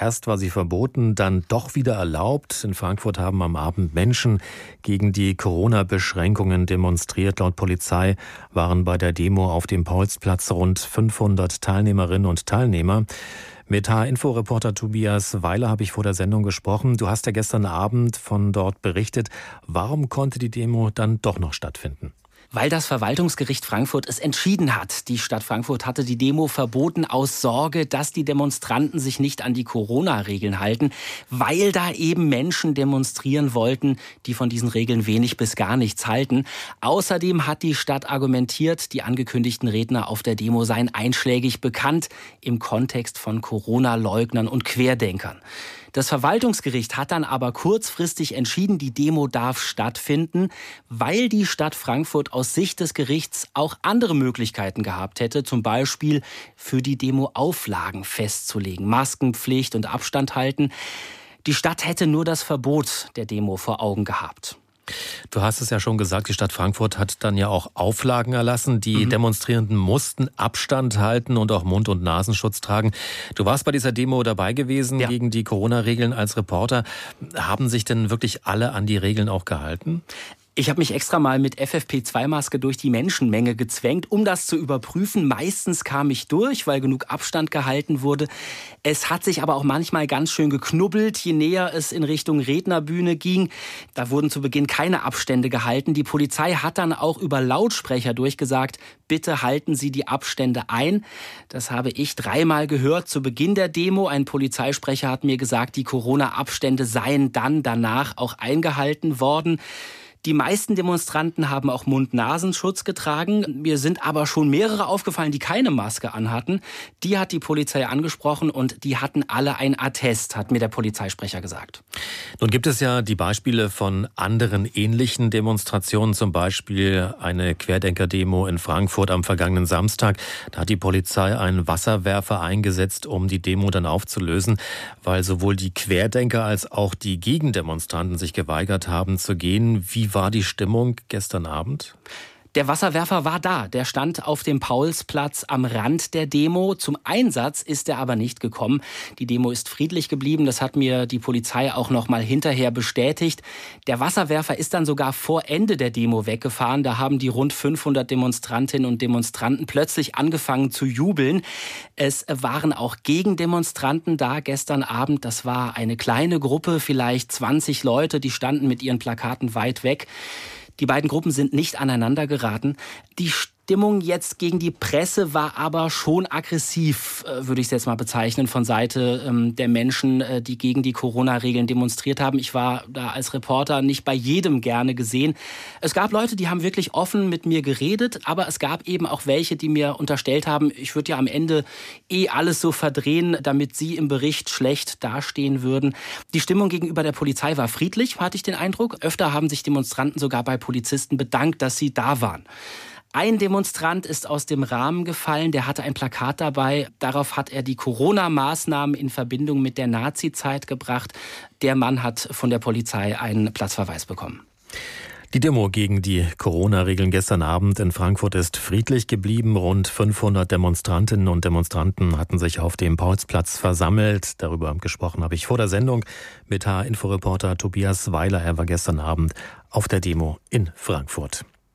Erst war sie verboten, dann doch wieder erlaubt. In Frankfurt haben am Abend Menschen gegen die Corona-Beschränkungen demonstriert. Laut Polizei waren bei der Demo auf dem Paulsplatz rund 500 Teilnehmerinnen und Teilnehmer. Mit H-Info-Reporter Tobias Weiler habe ich vor der Sendung gesprochen. Du hast ja gestern Abend von dort berichtet. Warum konnte die Demo dann doch noch stattfinden? Weil das Verwaltungsgericht Frankfurt es entschieden hat. Die Stadt Frankfurt hatte die Demo verboten aus Sorge, dass die Demonstranten sich nicht an die Corona-Regeln halten, weil da eben Menschen demonstrieren wollten, die von diesen Regeln wenig bis gar nichts halten. Außerdem hat die Stadt argumentiert, die angekündigten Redner auf der Demo seien einschlägig bekannt im Kontext von Corona-Leugnern und Querdenkern. Das Verwaltungsgericht hat dann aber kurzfristig entschieden, die Demo darf stattfinden, weil die Stadt Frankfurt aus Sicht des Gerichts auch andere Möglichkeiten gehabt hätte, zum Beispiel für die Demo Auflagen festzulegen, Maskenpflicht und Abstand halten. Die Stadt hätte nur das Verbot der Demo vor Augen gehabt. Du hast es ja schon gesagt, die Stadt Frankfurt hat dann ja auch Auflagen erlassen. Die mhm. Demonstrierenden mussten Abstand halten und auch Mund- und Nasenschutz tragen. Du warst bei dieser Demo dabei gewesen ja. gegen die Corona-Regeln als Reporter. Haben sich denn wirklich alle an die Regeln auch gehalten? Ich habe mich extra mal mit FFP2-Maske durch die Menschenmenge gezwängt, um das zu überprüfen. Meistens kam ich durch, weil genug Abstand gehalten wurde. Es hat sich aber auch manchmal ganz schön geknubbelt, je näher es in Richtung Rednerbühne ging. Da wurden zu Beginn keine Abstände gehalten. Die Polizei hat dann auch über Lautsprecher durchgesagt, bitte halten Sie die Abstände ein. Das habe ich dreimal gehört zu Beginn der Demo. Ein Polizeisprecher hat mir gesagt, die Corona-Abstände seien dann danach auch eingehalten worden. Die meisten Demonstranten haben auch Mund-Nasenschutz getragen. Mir sind aber schon mehrere aufgefallen, die keine Maske anhatten. Die hat die Polizei angesprochen und die hatten alle ein Attest, hat mir der Polizeisprecher gesagt. Nun gibt es ja die Beispiele von anderen ähnlichen Demonstrationen, zum Beispiel eine Querdenker-Demo in Frankfurt am vergangenen Samstag. Da hat die Polizei einen Wasserwerfer eingesetzt, um die Demo dann aufzulösen, weil sowohl die Querdenker als auch die Gegendemonstranten sich geweigert haben zu gehen. Wie war die Stimmung gestern Abend? Der Wasserwerfer war da. Der stand auf dem Paulsplatz am Rand der Demo. Zum Einsatz ist er aber nicht gekommen. Die Demo ist friedlich geblieben. Das hat mir die Polizei auch noch mal hinterher bestätigt. Der Wasserwerfer ist dann sogar vor Ende der Demo weggefahren. Da haben die rund 500 Demonstrantinnen und Demonstranten plötzlich angefangen zu jubeln. Es waren auch Gegendemonstranten da gestern Abend. Das war eine kleine Gruppe, vielleicht 20 Leute, die standen mit ihren Plakaten weit weg. Die beiden Gruppen sind nicht aneinander geraten. Die Stimmung jetzt gegen die Presse war aber schon aggressiv, äh, würde ich es jetzt mal bezeichnen, von Seite ähm, der Menschen, äh, die gegen die Corona-Regeln demonstriert haben. Ich war da als Reporter nicht bei jedem gerne gesehen. Es gab Leute, die haben wirklich offen mit mir geredet, aber es gab eben auch welche, die mir unterstellt haben, ich würde ja am Ende eh alles so verdrehen, damit sie im Bericht schlecht dastehen würden. Die Stimmung gegenüber der Polizei war friedlich, hatte ich den Eindruck. Öfter haben sich Demonstranten sogar bei Polizisten bedankt, dass sie da waren. Ein Demonstrant ist aus dem Rahmen gefallen, der hatte ein Plakat dabei. Darauf hat er die Corona-Maßnahmen in Verbindung mit der Nazi-Zeit gebracht. Der Mann hat von der Polizei einen Platzverweis bekommen. Die Demo gegen die Corona-Regeln gestern Abend in Frankfurt ist friedlich geblieben. Rund 500 Demonstrantinnen und Demonstranten hatten sich auf dem Paulsplatz versammelt. Darüber gesprochen habe ich vor der Sendung mit H-Inforeporter Tobias Weiler. Er war gestern Abend auf der Demo in Frankfurt.